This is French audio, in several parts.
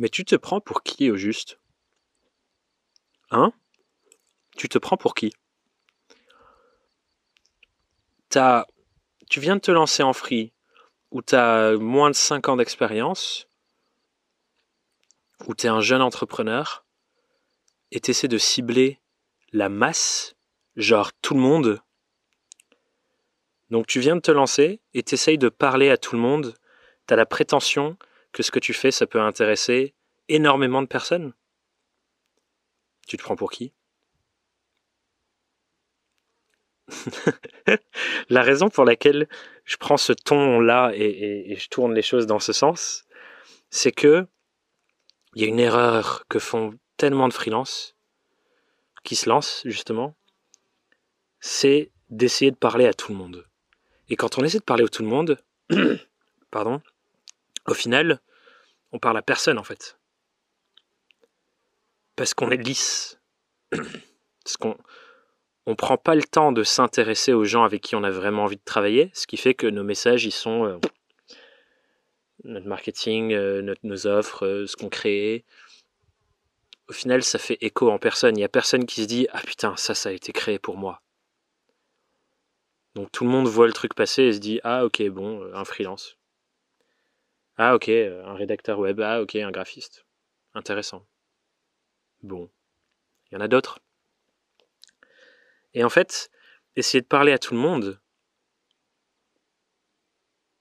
Mais tu te prends pour qui au juste? Hein? Tu te prends pour qui? T'as, Tu viens de te lancer en free, ou tu as moins de 5 ans d'expérience, ou tu es un jeune entrepreneur, et tu essaies de cibler la masse, genre tout le monde. Donc tu viens de te lancer et tu de parler à tout le monde. Tu as la prétention que ce que tu fais, ça peut intéresser énormément de personnes. Tu te prends pour qui? La raison pour laquelle je prends ce ton-là et, je tourne les choses dans ce sens, c'est que il y a une erreur que font tellement de freelances qui se lancent justement, c'est d'essayer de parler à tout le monde. Et quand on essaie de parler à tout le monde, pardon, au final, on parle à personne en fait. Parce qu'on est lisse. Parce qu'on on prend pas le temps de s'intéresser aux gens avec qui on a vraiment envie de travailler, ce qui fait que nos messages, ils sont euh, notre marketing, euh, nos offres, euh, ce qu'on crée. Au final, ça fait écho en personne. Il n'y a personne qui se dit Ah putain, ça, ça a été créé pour moi. Donc tout le monde voit le truc passer et se dit Ah ok, bon, un freelance. Ah ok, un rédacteur web. Ah ok, un graphiste. Intéressant. Bon. Il y en a d'autres? Et en fait, essayer de parler à tout le monde,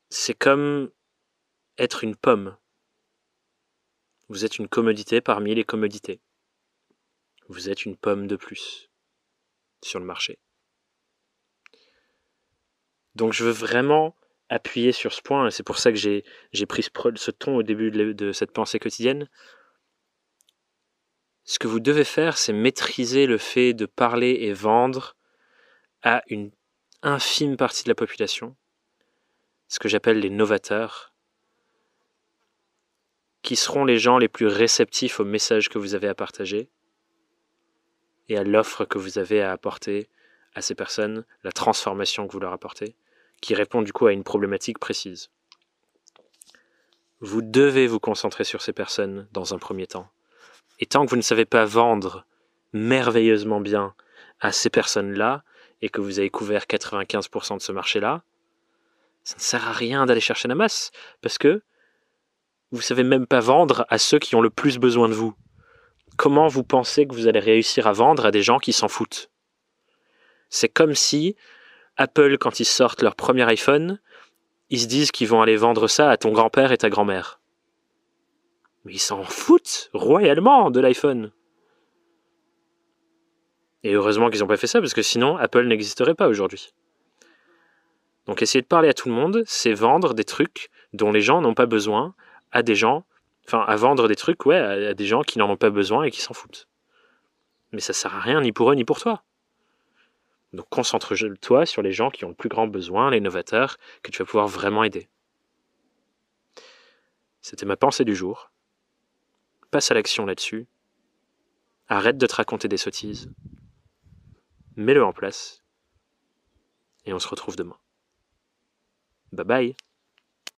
c'est comme être une pomme. Vous êtes une commodité parmi les commodités. Vous êtes une pomme de plus sur le marché. Donc je veux vraiment appuyer sur ce point, et c'est pour ça que j'ai, pris ce, ton au début de cette pensée quotidienne. Ce que vous devez faire, c'est maîtriser le fait de parler et vendre à une infime partie de la population, ce que j'appelle les novateurs, qui seront les gens les plus réceptifs au message que vous avez à partager et à l'offre que vous avez à apporter à ces personnes, la transformation que vous leur apportez, qui répond du coup à une problématique précise. Vous devez vous concentrer sur ces personnes dans un premier temps. Et tant que vous ne savez pas vendre merveilleusement bien à ces personnes-là, et que vous avez couvert 95% de ce marché-là, ça ne sert à rien d'aller chercher la masse, parce que vous ne savez même pas vendre à ceux qui ont le plus besoin de vous. Comment vous pensez que vous allez réussir à vendre à des gens qui s'en foutent? C'est comme si Apple, quand ils sortent leur premier iPhone, ils se disent qu'ils vont aller vendre ça à ton grand-père et ta grand-mère. Mais ils s'en foutent royalement de l'iPhone. Et heureusement qu'ils n'ont pas fait ça, parce que sinon Apple n'existerait pas aujourd'hui. Donc essayer de parler à tout le monde, c'est vendre des trucs dont les gens n'ont pas besoin à des gens, enfin à vendre des trucs, ouais, à, des gens qui n'en ont pas besoin et qui s'en foutent. Mais ça sert à rien ni pour eux ni pour toi. Donc concentre-toi sur les gens qui ont le plus grand besoin, les novateurs, que tu vas pouvoir vraiment aider. C'était ma pensée du jour passe à l'action là-dessus. Arrête de te raconter des sottises. Mets-le en place. Et on se retrouve demain. Bye bye